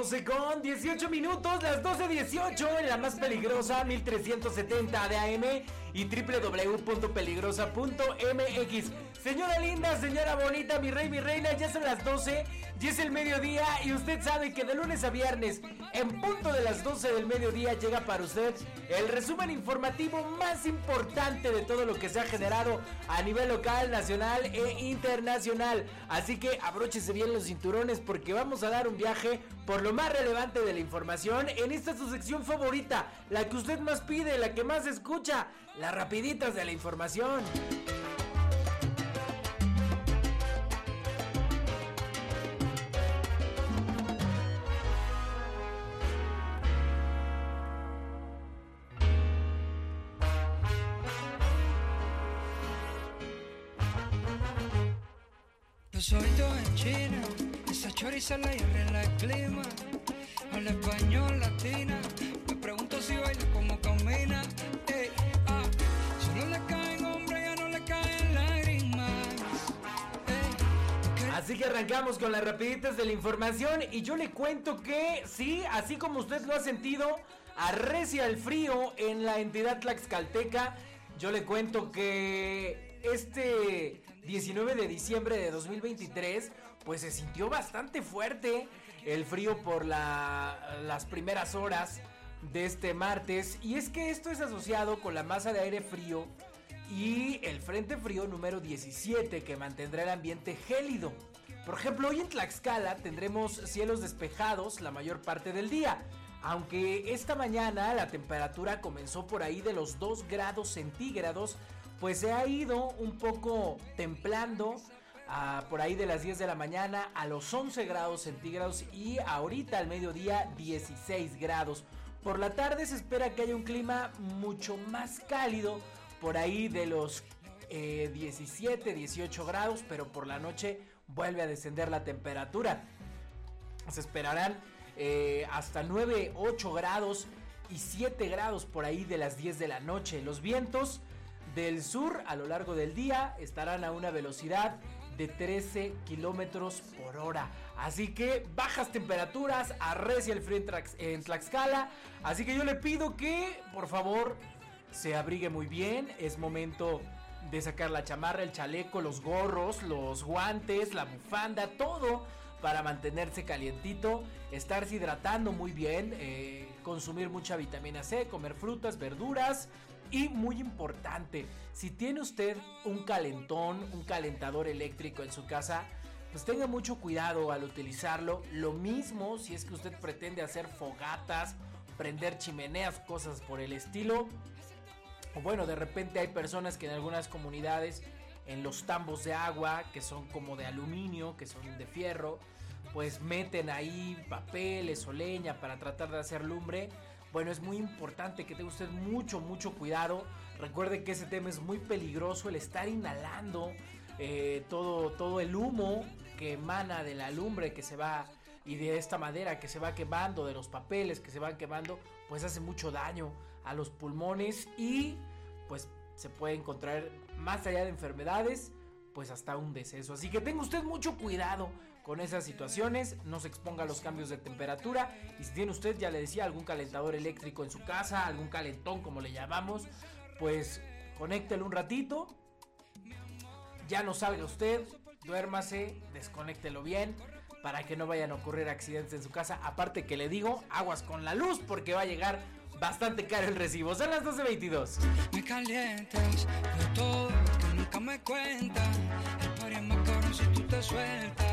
12 con 18 minutos, las 12.18 en la más peligrosa 1370 de AM y www.peligrosa.mx. Señora linda, señora bonita, mi rey, mi reina, ya son las 12, ya es el mediodía y usted sabe que de lunes a viernes, en punto de las 12 del mediodía, llega para usted el resumen informativo más importante de todo lo que se ha generado a nivel local, nacional e internacional. Así que abróchese bien los cinturones porque vamos a dar un viaje por lo más relevante de la información en esta su sección favorita, la que usted más pide, la que más escucha, las rapiditas de la información. Así que arrancamos con las rapiditas de la información y yo le cuento que sí, así como usted lo ha sentido, arrecia el frío en la entidad tlaxcalteca. Yo le cuento que este 19 de diciembre de 2023 pues se sintió bastante fuerte el frío por la- las primeras horas de este martes y es que esto es asociado con la masa de aire frío y el Frente Frío número 17 que mantendrá el ambiente gélido. Por ejemplo, hoy en Tlaxcala tendremos cielos despejados la mayor parte del día. Aunque esta mañana la temperatura comenzó por ahí de los 2 grados centígrados, pues se ha ido un poco templando a por ahí de las 10 de la mañana a los 11 grados centígrados y ahorita al mediodía 16 grados. Por la tarde se espera que haya un clima mucho más cálido, por ahí de los eh, 17, 18 grados, pero por la noche vuelve a descender la temperatura. Se esperarán eh, hasta 9, 8 grados y 7 grados por ahí de las 10 de la noche. Los vientos del sur a lo largo del día estarán a una velocidad de 13 kilómetros por hora. Así que bajas temperaturas, arrecia el frío en, Tlaxcala. Así que yo le pido que, por favor, se abrigue muy bien. Es momento de sacar la chamarra, el chaleco, los gorros, los guantes, la bufanda, todo para mantenerse calientito, estarse hidratando muy bien, eh, consumir mucha vitamina C, comer frutas, verduras y muy importante, si tiene usted un calentón, un calentador eléctrico en su casa, pues tenga mucho cuidado al utilizarlo. Lo mismo si es que usted pretende hacer fogatas, prender chimeneas, cosas por el estilo. O bueno, de repente hay personas que en algunas comunidades, en los tambos de agua, que son como de aluminio, que son de fierro, pues meten ahí papeles o leña para tratar de hacer lumbre. Bueno, es muy importante que tenga usted mucho, mucho cuidado. Recuerde que ese tema es muy peligroso, el estar inhalando eh, todo, todo el humo que emana de la lumbre que se va y de esta madera que se va quemando, de los papeles que se van quemando, pues hace mucho daño a los pulmones y pues se puede encontrar más allá de enfermedades, pues hasta un deceso. Así que tenga usted mucho cuidado con esas situaciones, no se exponga a los cambios de temperatura y si tiene usted, ya le decía, algún calentador eléctrico en su casa, algún calentón como le llamamos, pues conéctelo un ratito, ya no salga usted, duérmase, desconéctelo bien para que no vayan a ocurrir accidentes en su casa. Aparte que le digo, aguas con la luz porque va a llegar bastante caro el recibo. Son las 12.22. Me calientas de todo que nunca me cuentas. Si tú te sueltas.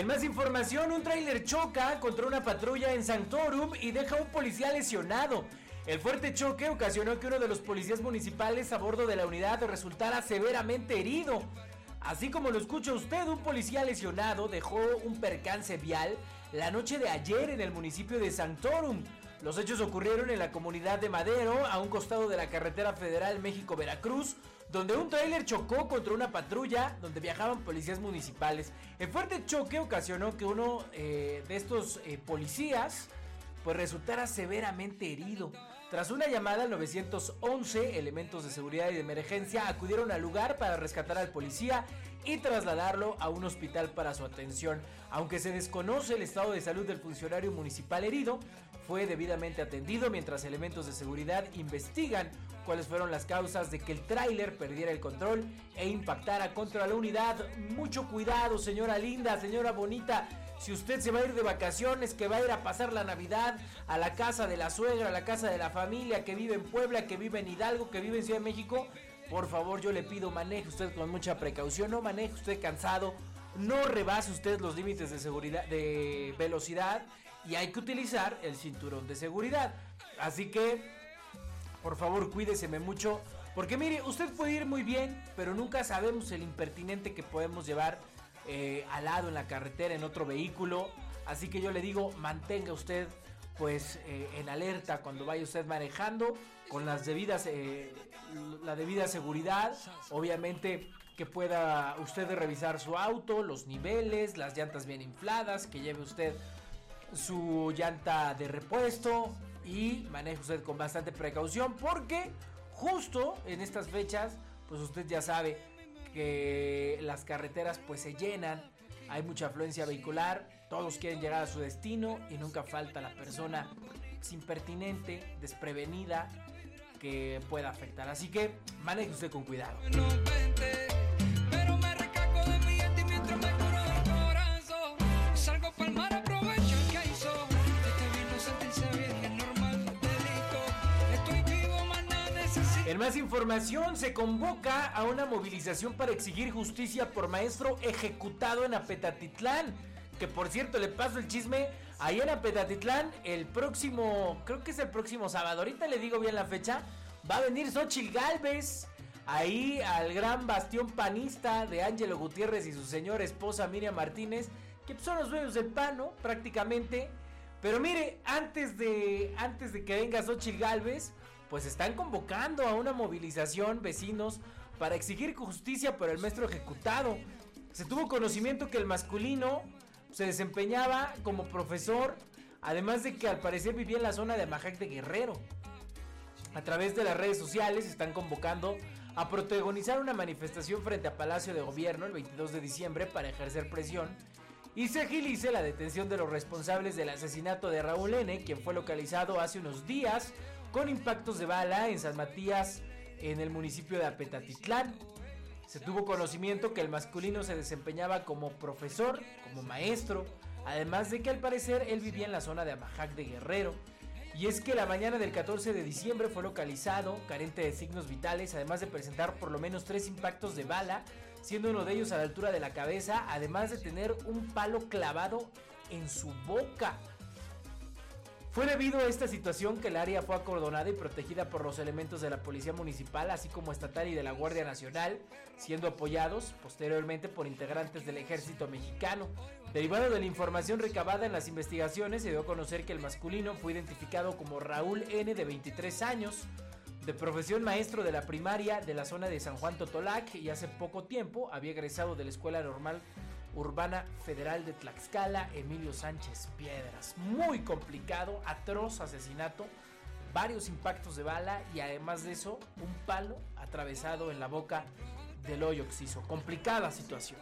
En más información, un tráiler choca contra una patrulla en Sanctorum y deja a un policía lesionado. El fuerte choque ocasionó que uno de los policías municipales a bordo de la unidad resultara severamente herido. Así como lo escucha usted, un policía lesionado dejó un percance vial la noche de ayer en el municipio de Santorum. Los hechos ocurrieron en la comunidad de Madero, a un costado de la carretera federal México-Veracruz, donde un tráiler chocó contra una patrulla donde viajaban policías municipales. El fuerte choque ocasionó que uno eh, de estos eh, policías pues resultara severamente herido. Tras una llamada al 911, elementos de seguridad y de emergencia acudieron al lugar para rescatar al policía y trasladarlo a un hospital para su atención. Aunque se desconoce el estado de salud del funcionario municipal herido, fue debidamente atendido mientras elementos de seguridad investigan cuáles fueron las causas de que el tráiler perdiera el control e impactara contra la unidad. Mucho cuidado, señora linda, señora bonita. Si usted se va a ir de vacaciones, que va a ir a pasar la Navidad a la casa de la suegra, a la casa de la familia, que vive en Puebla, que vive en Hidalgo, que vive en Ciudad de México, por favor yo le pido maneje usted con mucha precaución, no maneje usted cansado, no rebase usted los límites de seguridad, de velocidad y hay que utilizar el cinturón de seguridad. Así que, por favor cuídeseme mucho, porque mire, usted puede ir muy bien, pero nunca sabemos el impertinente que podemos llevar eh, al lado en la carretera, en otro vehículo. Así que yo le digo, mantenga usted pues eh, en alerta cuando vaya usted manejando con las debidas eh, la debida seguridad obviamente que pueda usted revisar su auto los niveles las llantas bien infladas que lleve usted su llanta de repuesto y maneje usted con bastante precaución porque justo en estas fechas pues usted ya sabe que las carreteras pues se llenan, hay mucha afluencia vehicular, todos quieren llegar a su destino y nunca falta la persona impertinente, desprevenida que pueda afectar. Así que maneje usted con cuidado. En más información, se convoca a una movilización para exigir justicia por maestro ejecutado en Apetatitlán. Que por cierto, le paso el chisme. Ahí en Apetatitlán, el próximo, creo que es el próximo sábado, ahorita le digo bien la fecha, va a venir Xochil Galvez. Ahí al gran bastión panista de Ángelo Gutiérrez y su señora esposa Miriam Martínez, que son los dueños del pano prácticamente. Pero mire, antes de, antes de que venga Xochil Galvez, pues están convocando a una movilización vecinos para exigir justicia por el maestro ejecutado. Se tuvo conocimiento que el masculino se desempeñaba como profesor, además de que al parecer vivía en la zona de Amajac de Guerrero. A través de las redes sociales están convocando a protagonizar una manifestación frente a Palacio de Gobierno el 22 de diciembre para ejercer presión y se agilice la detención de los responsables del asesinato de Raúl N., quien fue localizado hace unos días con impactos de bala en San Matías, en el municipio de Apetatitlán. Se tuvo conocimiento que el masculino se desempeñaba como profesor, como maestro, además de que al parecer él vivía en la zona de Amajac de Guerrero. Y es que la mañana del 14 de diciembre fue localizado, carente de signos vitales, además de presentar por lo menos tres impactos de bala, siendo uno de ellos a la altura de la cabeza, además de tener un palo clavado en su boca. Fue debido a esta situación que el área fue acordonada y protegida por los elementos de la Policía Municipal, así como estatal y de la Guardia Nacional, siendo apoyados posteriormente por integrantes del Ejército Mexicano. Derivado de la información recabada en las investigaciones, se dio a conocer que el masculino fue identificado como Raúl N. de 23 años, de profesión maestro de la primaria de la zona de San Juan Totolac y hace poco tiempo había egresado de la Escuela Normal Urbana Federal de Tlaxcala, Emilio Sánchez Piedras. Muy complicado, atroz asesinato, varios impactos de bala y además de eso, un palo atravesado en la boca del hoyo oxiso. Complicada situación.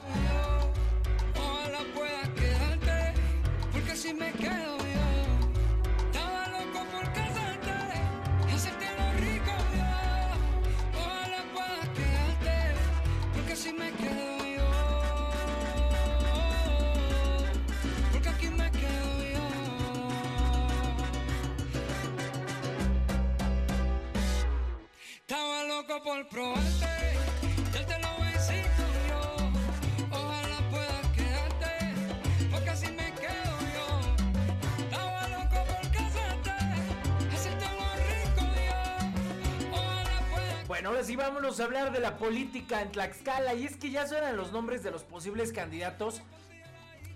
Bueno, ahora sí vámonos a hablar de la política en Tlaxcala. Y es que ya suenan los nombres de los posibles candidatos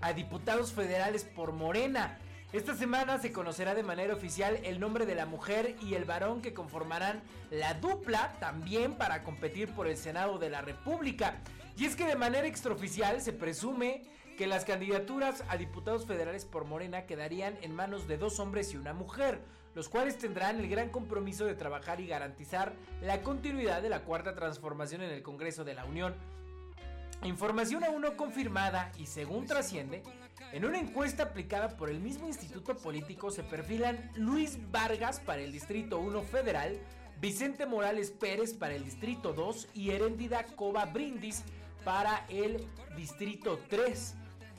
a diputados federales por Morena. Esta semana se conocerá de manera oficial el nombre de la mujer y el varón que conformarán la dupla también para competir por el Senado de la República. Y es que de manera extraoficial se presume que las candidaturas a diputados federales por Morena quedarían en manos de dos hombres y una mujer, los cuales tendrán el gran compromiso de trabajar y garantizar la continuidad de la cuarta transformación en el Congreso de la Unión. Información aún no confirmada y según trasciende, en una encuesta aplicada por el mismo instituto político se perfilan Luis Vargas para el Distrito 1 Federal, Vicente Morales Pérez para el Distrito 2 y Heréndida Cova Brindis para el Distrito 3.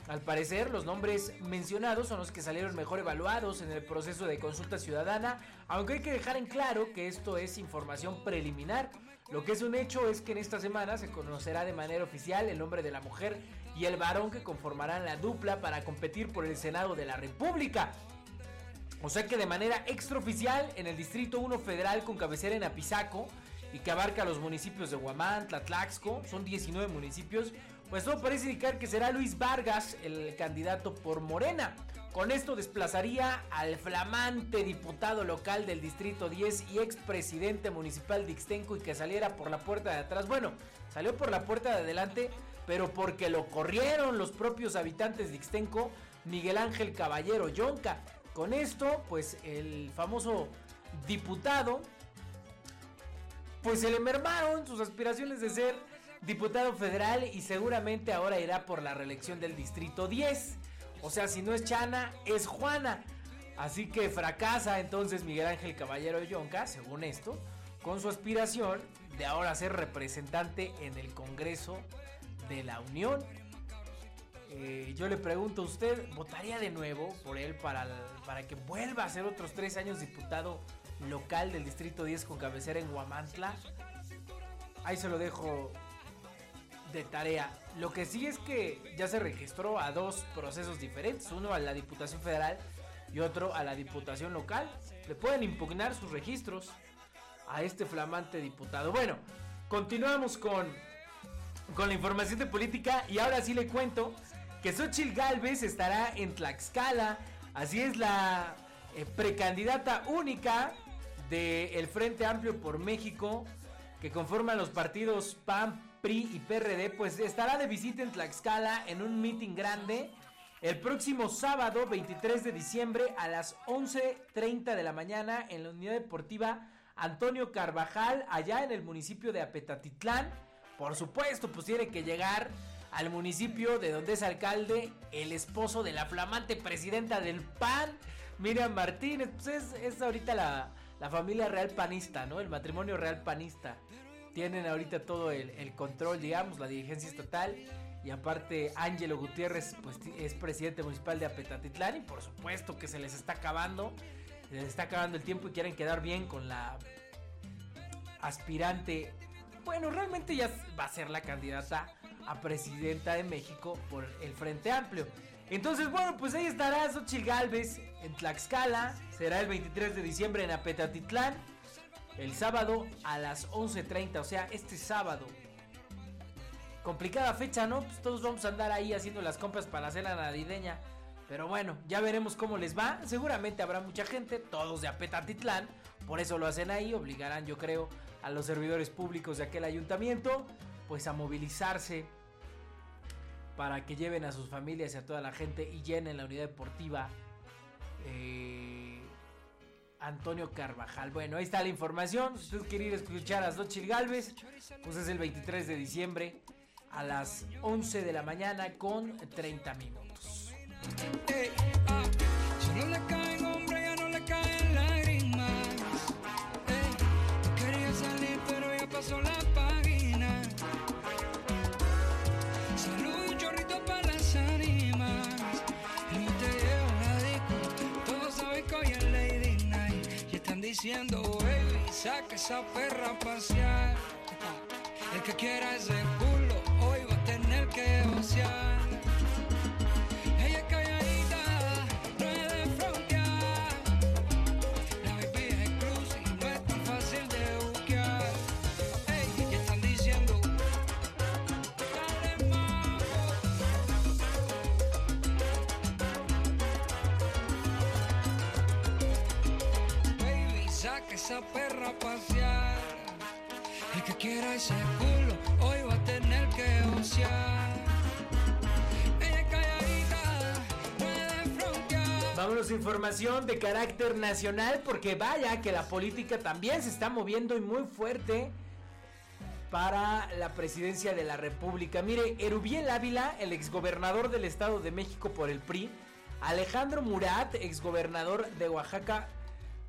Al parecer, los nombres mencionados son los que salieron mejor evaluados en el proceso de consulta ciudadana, aunque hay que dejar en claro que esto es información preliminar. Lo que es un hecho es que en esta semana se conocerá de manera oficial el nombre de la mujer y el varón que conformarán la dupla para competir por el Senado de la República. O sea que de manera extraoficial en el Distrito 1 Federal con cabecera en Apizaco y que abarca los municipios de Huamán, Tlaxco, son 19 municipios, pues todo parece indicar que será Luis Vargas el candidato por Morena. Con esto desplazaría al flamante diputado local del Distrito 10 y expresidente municipal de Ixtenco y que saliera por la puerta de atrás. Bueno, salió por la puerta de adelante, pero porque lo corrieron los propios habitantes de Ixtenco, Miguel Ángel Caballero Yonca. Con esto, pues el famoso diputado, pues se le mermaron sus aspiraciones de ser diputado federal y seguramente ahora irá por la reelección del Distrito 10. O sea, si no es Chana, es Juana. Así que fracasa entonces Miguel Ángel Caballero Yonca, según esto, con su aspiración de ahora ser representante en el Congreso de la Unión. Eh, yo le pregunto a usted, ¿votaría de nuevo por él para, para que vuelva a ser otros tres años diputado local del Distrito 10 con cabecera en Huamantla? Ahí se lo dejo de tarea. Lo que sí es que ya se registró a dos procesos diferentes, uno a la Diputación Federal y otro a la Diputación Local. Le pueden impugnar sus registros a este flamante diputado. Bueno, continuamos con, con la información de política y ahora sí le cuento que Xochil Galvez estará en Tlaxcala. Así es la eh, precandidata única del Frente Amplio por México que conforman los partidos PAN, PRI y PRD, pues estará de visita en Tlaxcala en un meeting grande el próximo sábado 23 de diciembre a las 11.30 de la mañana en la unidad deportiva Antonio Carvajal, allá en el municipio de Apetatitlán. Por supuesto, pues tiene que llegar al municipio de donde es alcalde el esposo de la flamante presidenta del PAN, Miriam Martínez. Pues es, es ahorita la, la familia real panista, ¿no? El matrimonio real panista tienen ahorita todo el, control, digamos, la dirigencia estatal. Y aparte, Ángelo Gutiérrez pues, es presidente municipal de Apetatitlán. Y por supuesto que se les está acabando. Se les está acabando el tiempo y quieren quedar bien con la aspirante. Bueno, realmente ya va a ser la candidata a presidenta de México por el Frente Amplio. Entonces, bueno, pues ahí estará Xochitl Galvez en Tlaxcala. Será el 23 de diciembre en Apetatitlán el sábado a las 11.30, o sea, este sábado. Complicada fecha, ¿no? Pues todos vamos a andar ahí haciendo las compras para hacer la navideña. Pero bueno, ya veremos cómo les va. Seguramente habrá mucha gente, todos de Apetatitlán. Por eso lo hacen ahí. Obligarán, yo creo, a los servidores públicos de aquel ayuntamiento, pues a movilizarse para que lleven a sus familias y a toda la gente y llenen la unidad deportiva. Eh, Antonio Carvajal. Bueno, ahí está la información. Si usted quiere ir a escuchar a Xochitl Galvez, pues es el 23 de diciembre a las 11 de la mañana con 30 minutos. Diciendo, baby, saca esa perra a. El que quiera ese culo, hoy va a tener que gocear. Esa perra a. El que quiera ese culo, hoy va a tener que osear. Ella es calladita, no es de frontear. Vámonos información de carácter nacional porque vaya que la política también se está moviendo y muy fuerte para la presidencia de la República. Mire, Erubiel Ávila, el exgobernador del Estado de México por el PRI, Alejandro Murat, exgobernador de Oaxaca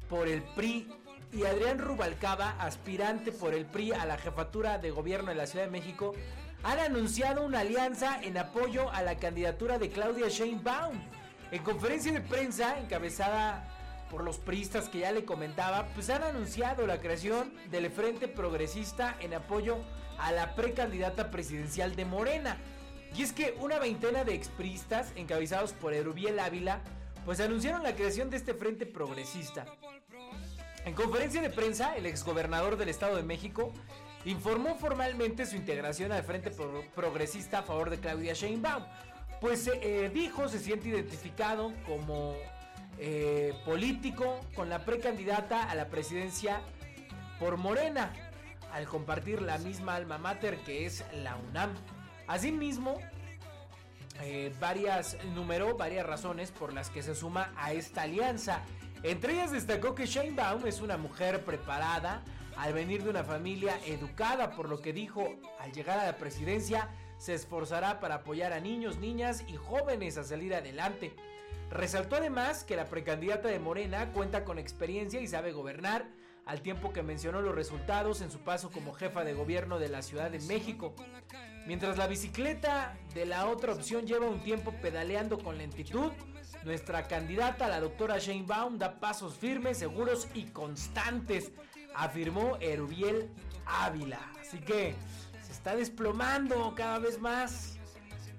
por el PRI, y Adrián Rubalcaba, aspirante por el PRI a la jefatura de gobierno de la Ciudad de México, han anunciado una alianza en apoyo a la candidatura de Claudia Sheinbaum. En conferencia de prensa encabezada por los priistas que ya le comentaba, pues han anunciado la creación del Frente Progresista en apoyo a la precandidata presidencial de Morena. Y es que una veintena de expristas, encabezados por Erubiel Ávila, pues anunciaron la creación de este Frente Progresista. En conferencia de prensa, el exgobernador del Estado de México informó formalmente su integración al Frente Pro- Progresista a favor de Claudia Sheinbaum. Pues eh, dijo se siente identificado como eh, político con la precandidata a la presidencia por Morena, al compartir la misma alma mater que es la UNAM. Asimismo, eh, varias, numeró varias razones por las que se suma a esta alianza. Entre ellas destacó que Sheinbaum es una mujer preparada al venir de una familia educada, por lo que dijo, al llegar a la presidencia se esforzará para apoyar a niños, niñas y jóvenes a salir adelante. Resaltó además que la precandidata de Morena cuenta con experiencia y sabe gobernar, al tiempo que mencionó los resultados en su paso como jefa de gobierno de la Ciudad de México. Mientras la bicicleta de la otra opción lleva un tiempo pedaleando con lentitud, nuestra candidata, la doctora Sheinbaum, da pasos firmes, seguros y constantes, afirmó Erubiel Ávila. Así que se está desplomando cada vez más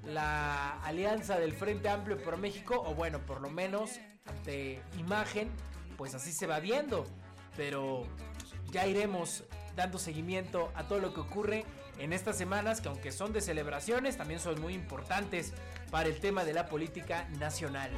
la alianza del Frente Amplio por México, o bueno, por lo menos ante imagen, pues así se va viendo. Pero ya iremos dando seguimiento a todo lo que ocurre en estas semanas, que aunque son de celebraciones, también son muy importantes para el tema de la política nacional.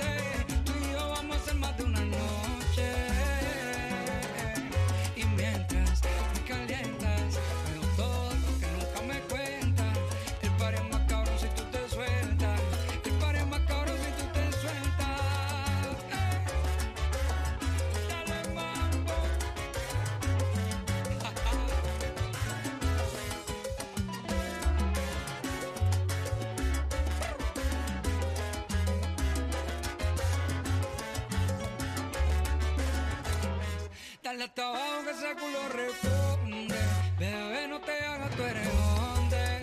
Dale hasta abajo que ese culo responde. Bebé, no te hagas, tú eres hombre.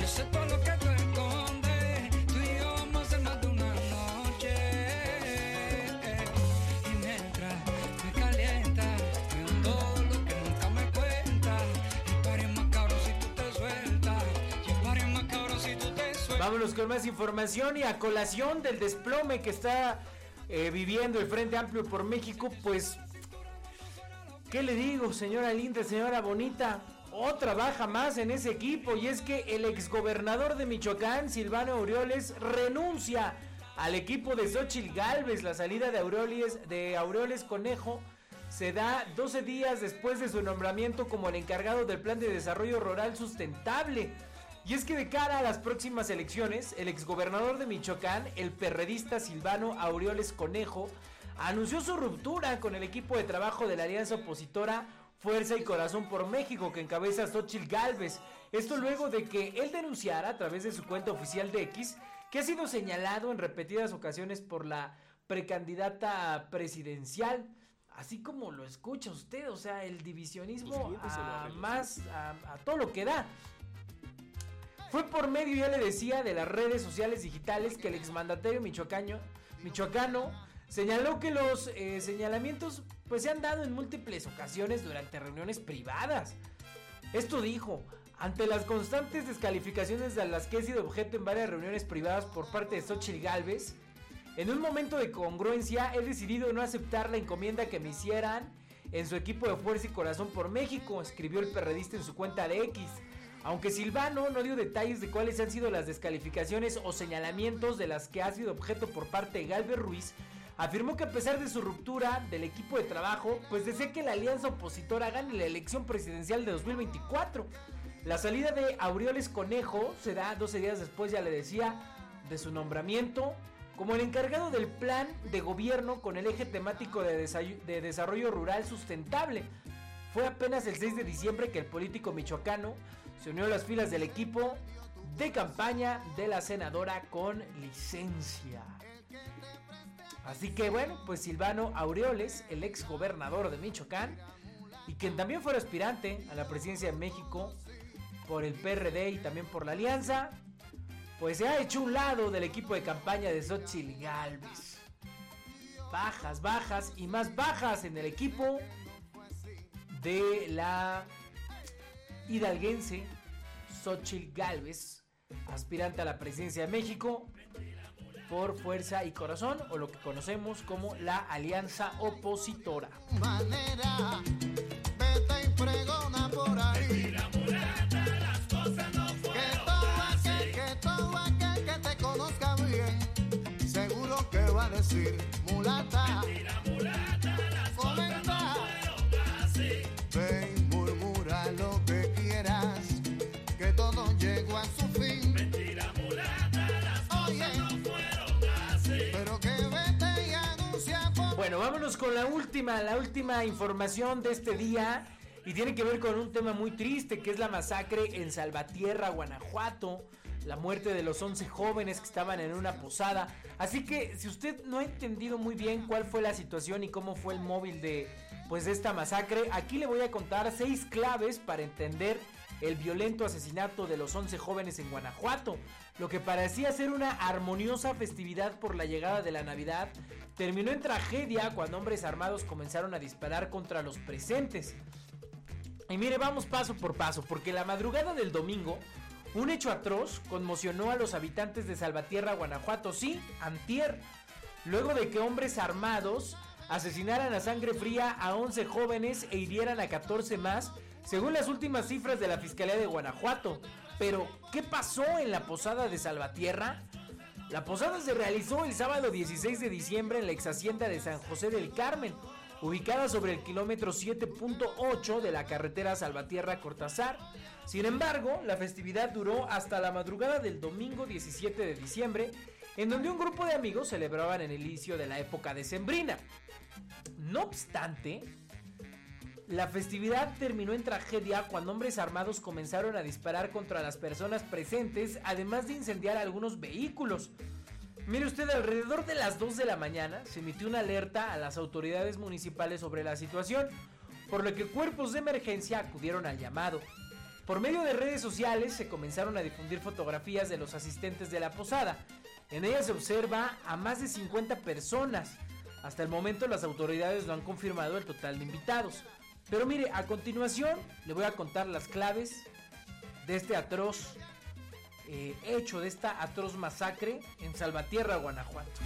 Yo sé todo lo que tú escondes. Tú y yo vamos a hacer más de una noche. Y mientras me calienta, veo todo lo que nunca me cuentas. El par es más cabrón si tú te sueltas. Y el par más cabrón si tú te sueltas. Vámonos con más información y a colación del desplome que está eh, viviendo el Frente Amplio por México, pues, ¿qué le digo, señora linda, señora bonita? Otra baja más en ese equipo y es que el exgobernador de Michoacán, Silvano Aureoles, renuncia al equipo de Xochil Gálvez. La salida de Aureoles, de Aureoles Conejo se da 12 días después de su nombramiento como el encargado del Plan de Desarrollo Rural Sustentable. Y es que de cara a las próximas elecciones, el exgobernador de Michoacán, el perredista Silvano Aureoles Conejo, anunció su ruptura con el equipo de trabajo de la alianza opositora Fuerza y Corazón por México que encabeza Xochitl Galvez. Esto luego de que él denunciara a través de su cuenta oficial de X que ha sido señalado en repetidas ocasiones por la precandidata presidencial. Así como lo escucha usted, o sea, el divisionismo a más a, a todo lo que da. Fue por medio, ya le decía, de las redes sociales digitales que el exmandatario michoacano, michoacano señaló que los eh, señalamientos pues se han dado en múltiples ocasiones durante reuniones privadas. Esto dijo, ante las constantes descalificaciones de las que he sido objeto en varias reuniones privadas por parte de Xochitl Galvez, en un momento de congruencia he decidido no aceptar la encomienda que me hicieran en su equipo de Fuerza y Corazón por México, escribió el perredista en su cuenta de X. Aunque Silvano no dio detalles de cuáles han sido las descalificaciones o señalamientos de las que ha sido objeto por parte de Galvez Ruiz, afirmó que a pesar de su ruptura del equipo de trabajo, pues desea que la alianza opositora gane la elección presidencial de 2024. La salida de Aureoles Conejo se da 12 días después, ya le decía, de su nombramiento como el encargado del plan de gobierno con el eje temático de, de desarrollo rural sustentable. Fue apenas el 6 de diciembre que el político michoacano se unió a las filas del equipo de campaña de la senadora con licencia. Así que bueno, pues Silvano Aureoles, el ex gobernador de Michoacán, y quien también fue aspirante a la presidencia de México por el PRD y también por la Alianza, pues se ha hecho un lado del equipo de campaña de Xochitl Galvez. Bajas, bajas y más bajas en el equipo de la hidalguense Xochitl Galvez, aspirante a la presidencia de México por fuerza y corazón, o lo que conocemos como la alianza opositora. Manera, vete y pregona por ahí. seguro que va a decir mulata. Mentira, mulata, con la última, la última información de este día. Y tiene que ver con un tema muy triste, que es la masacre en Salvatierra, Guanajuato. La muerte de los 11 jóvenes que estaban en una posada. Así que si usted no ha entendido muy bien cuál fue la situación y cómo fue el móvil de pues de esta masacre, aquí le voy a contar seis claves para entender el violento asesinato de los 11 jóvenes en Guanajuato. Lo que parecía ser una armoniosa festividad por la llegada de la Navidad terminó en tragedia cuando hombres armados comenzaron a disparar contra los presentes. Y mire, vamos paso por paso, porque la madrugada del domingo, un hecho atroz conmocionó a los habitantes de Salvatierra, Guanajuato, sí, antier, luego de que hombres armados asesinaran a sangre fría a 11 jóvenes e hirieran a 14 más, según las últimas cifras de la Fiscalía de Guanajuato. Pero, ¿qué pasó en la posada de Salvatierra? La posada se realizó el sábado 16 de diciembre en la ex hacienda de San José del Carmen, ubicada sobre el kilómetro 7.8 de la carretera Salvatierra Cortázar. Sin embargo, la festividad duró hasta la madrugada del domingo 17 de diciembre, en donde un grupo de amigos celebraban el inicio de la época decembrina. No obstante, la festividad terminó en tragedia cuando hombres armados comenzaron a disparar contra las personas presentes, además de incendiar algunos vehículos. Mire usted, alrededor de las 2 de la mañana se emitió una alerta a las autoridades municipales sobre la situación, por lo que cuerpos de emergencia acudieron al llamado. Por medio de redes sociales se comenzaron a difundir fotografías de los asistentes de la posada. En ellas se observa a más de 50 personas. Hasta el momento las autoridades no han confirmado el total de invitados. Pero mire, a continuación le voy a contar las claves de este atroz eh, hecho de esta atroz masacre en Salvatierra, Guanajuato.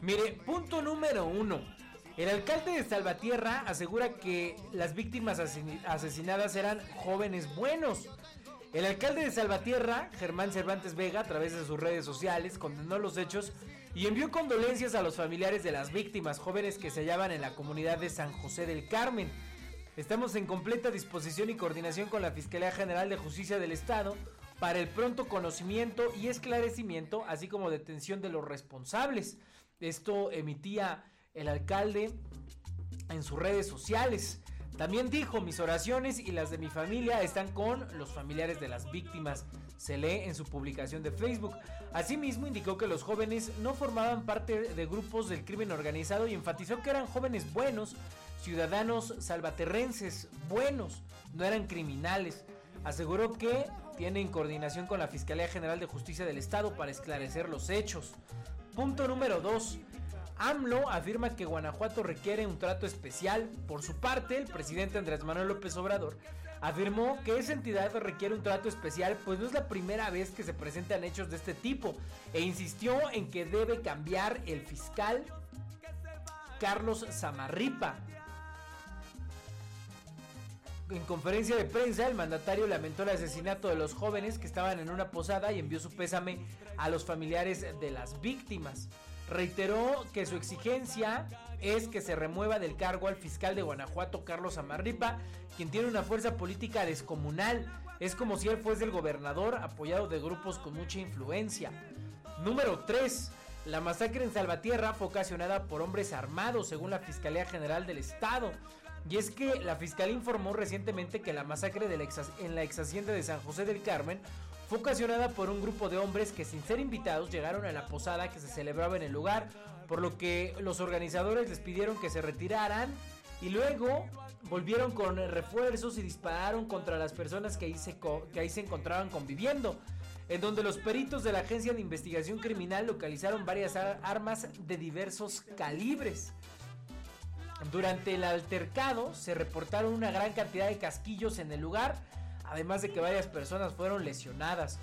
Mire, punto número uno. El alcalde de Salvatierra asegura que las víctimas asesinadas eran jóvenes buenos. El alcalde de Salvatierra, Germán Cervantes Vega, a través de sus redes sociales, condenó los hechos y envió condolencias a los familiares de las víctimas, jóvenes que se hallaban en la comunidad de San José del Carmen. Estamos en completa disposición y coordinación con la Fiscalía General de Justicia del Estado para el pronto conocimiento y esclarecimiento, así como detención de los responsables. Esto emitía el alcalde en sus redes sociales. También dijo, mis oraciones y las de mi familia están con los familiares de las víctimas. Se lee en su publicación de Facebook. Asimismo indicó que los jóvenes no formaban parte de grupos del crimen organizado y enfatizó que eran jóvenes buenos, ciudadanos salvaterrenses, buenos, no eran criminales. Aseguró que tienen coordinación con la Fiscalía General de Justicia del Estado para esclarecer los hechos. Punto número 2. AMLO afirma que Guanajuato requiere un trato especial. Por su parte, el presidente Andrés Manuel López Obrador afirmó que esa entidad requiere un trato especial, pues no es la primera vez que se presentan hechos de este tipo, e insistió en que debe cambiar el fiscal Carlos Zamarripa. En conferencia de prensa, el mandatario lamentó el asesinato de los jóvenes que estaban en una posada y envió su pésame a los familiares de las víctimas. Reiteró que su exigencia es que se remueva del cargo al fiscal de Guanajuato, Carlos Amarripa, quien tiene una fuerza política descomunal. Es como si él fuese el gobernador apoyado de grupos con mucha influencia. Número 3. La masacre en Salvatierra fue ocasionada por hombres armados, según la Fiscalía General del Estado. Y es que la Fiscalía informó recientemente que la masacre de en la ex hacienda de San José del Carmen fue ocasionada por un grupo de hombres que sin ser invitados llegaron a la posada que se celebraba en el lugar, por lo que los organizadores les pidieron que se retiraran y luego volvieron con refuerzos y dispararon contra las personas que ahí se, que ahí se encontraban conviviendo, en donde los peritos de la Agencia de Investigación Criminal localizaron varias armas de diversos calibres. Durante el altercado se reportaron una gran cantidad de casquillos en el lugar, además de que varias personas fueron lesionadas.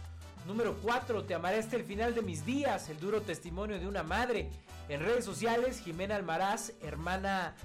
Número 4. Te amaré hasta el final de mis días. El duro testimonio de una madre. En redes sociales, Jimena Almaraz, hermana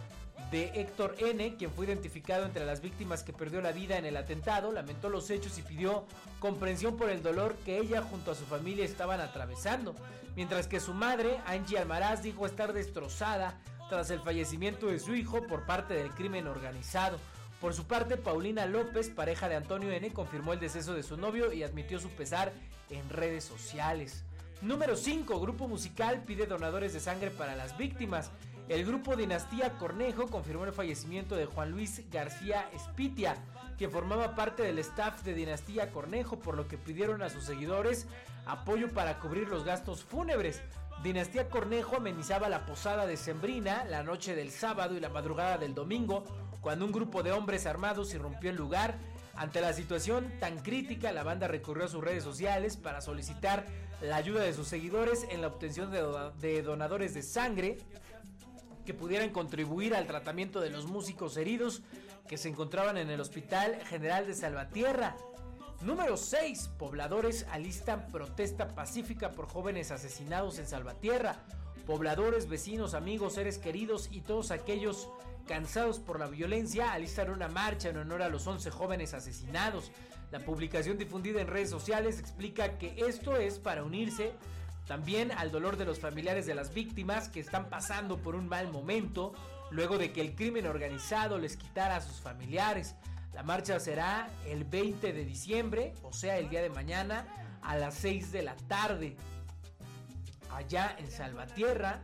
de Héctor N., quien fue identificado entre las víctimas que perdió la vida en el atentado, lamentó los hechos y pidió comprensión por el dolor que ella junto a su familia estaban atravesando. Mientras que su madre, Angie Almaraz, dijo estar destrozada tras el fallecimiento de su hijo por parte del crimen organizado. Por su parte, Paulina López, pareja de Antonio N., confirmó el deceso de su novio y admitió su pesar en redes sociales. Número 5. Grupo musical pide donadores de sangre para las víctimas. El grupo Dinastía Cornejo confirmó el fallecimiento de Juan Luis García Espitia, que formaba parte del staff de Dinastía Cornejo, por lo que pidieron a sus seguidores apoyo para cubrir los gastos fúnebres. Dinastía Cornejo amenizaba la posada de Sembrina la noche del sábado y la madrugada del domingo, cuando un grupo de hombres armados irrumpió el lugar. Ante la situación tan crítica, la banda recurrió a sus redes sociales para solicitar la ayuda de sus seguidores en la obtención de, donadores de sangre que pudieran contribuir al tratamiento de los músicos heridos que se encontraban en el Hospital General de Salvatierra. Número 6. Pobladores alistan protesta pacífica por jóvenes asesinados en Salvatierra. Pobladores, vecinos, amigos, seres queridos y todos aquellos cansados por la violencia alistan una marcha en honor a los 11 jóvenes asesinados. La publicación difundida en redes sociales explica que esto es para unirse también al dolor de los familiares de las víctimas que están pasando por un mal momento luego de que el crimen organizado les quitara a sus familiares. La marcha será el 20 de diciembre, o sea, el día de mañana, a las 6 de la tarde. Allá en Salvatierra,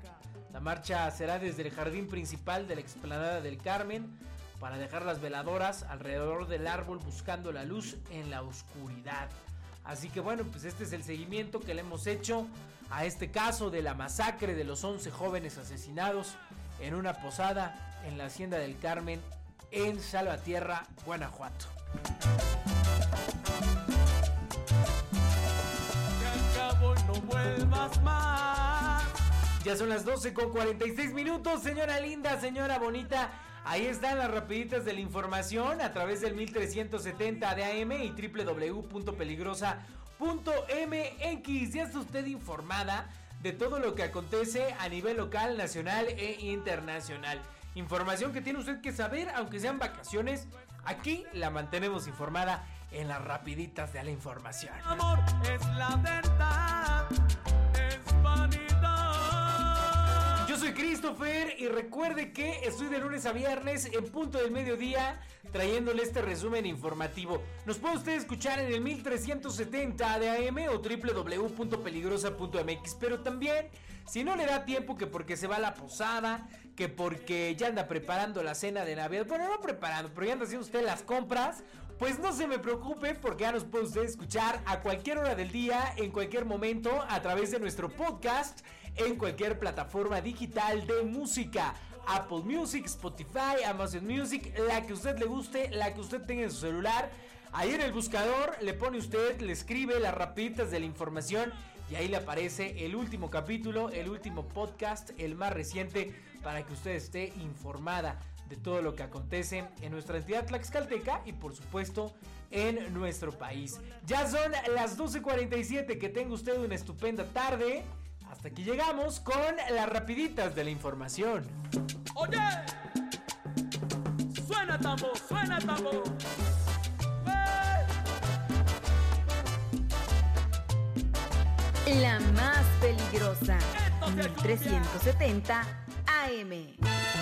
la marcha será desde el jardín principal de la explanada del Carmen para dejar las veladoras alrededor del árbol buscando la luz en la oscuridad. Así que bueno, pues este es el seguimiento que le hemos hecho a este caso de la masacre de los 11 jóvenes asesinados en una posada en la hacienda del Carmen en Salvatierra, Guanajuato. Ya son las 12 con 46 minutos, señora linda, señora bonita. Ahí están las rapiditas de la información a través del 1370 de AM y www.peligrosa.mx. Ya está usted informada de todo lo que acontece a nivel local, nacional e internacional. Información que tiene usted que saber, aunque sean vacaciones. Aquí la mantenemos informada en las rapiditas de la información. Amor es la verdad, es vanidad. Yo soy Christopher y recuerde que estoy de lunes a viernes en punto del mediodía trayéndole este resumen informativo. Nos puede usted escuchar en el 1370 de AM o www.peligrosa.mx, pero también si no le da tiempo que porque se va a la posada, que porque ya anda preparando la cena de Navidad, bueno, no preparando, pero ya anda haciendo usted las compras, pues no se me preocupe porque ya nos puede usted escuchar a cualquier hora del día, en cualquier momento, a través de nuestro podcast, en cualquier plataforma digital de música. Apple Music, Spotify, Amazon Music, la que usted le guste, la que usted tenga en su celular. Ahí en el buscador le pone usted, le escribe las rapiditas de la información y ahí le aparece el último capítulo, el último podcast, el más reciente, para que usted esté informada de todo lo que acontece en nuestra entidad tlaxcalteca y por supuesto en nuestro país. Ya son las 12.47, que tenga usted una estupenda tarde. Hasta aquí llegamos con las rapiditas de la información. Oye, suena tambor, suena tambor. La más peligrosa, 1370 AM.